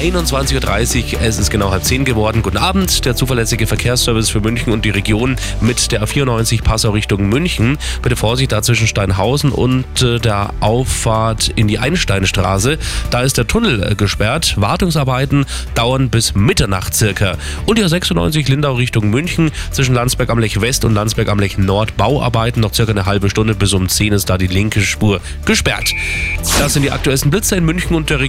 21.30 Uhr. Es ist genau halb zehn geworden. Guten Abend. Der zuverlässige Verkehrsservice für München und die Region mit der A94 Passau Richtung München. Bitte Vorsicht da zwischen Steinhausen und äh, der Auffahrt in die Einsteinstraße. Da ist der Tunnel äh, gesperrt. Wartungsarbeiten dauern bis Mitternacht circa. Und die A96 Lindau Richtung München zwischen Landsberg am Lech West und Landsberg am Lech Nord. Bauarbeiten noch circa eine halbe Stunde. Bis um 10 ist da die linke Spur gesperrt. Das sind die aktuellsten Blitzer in München und der Region.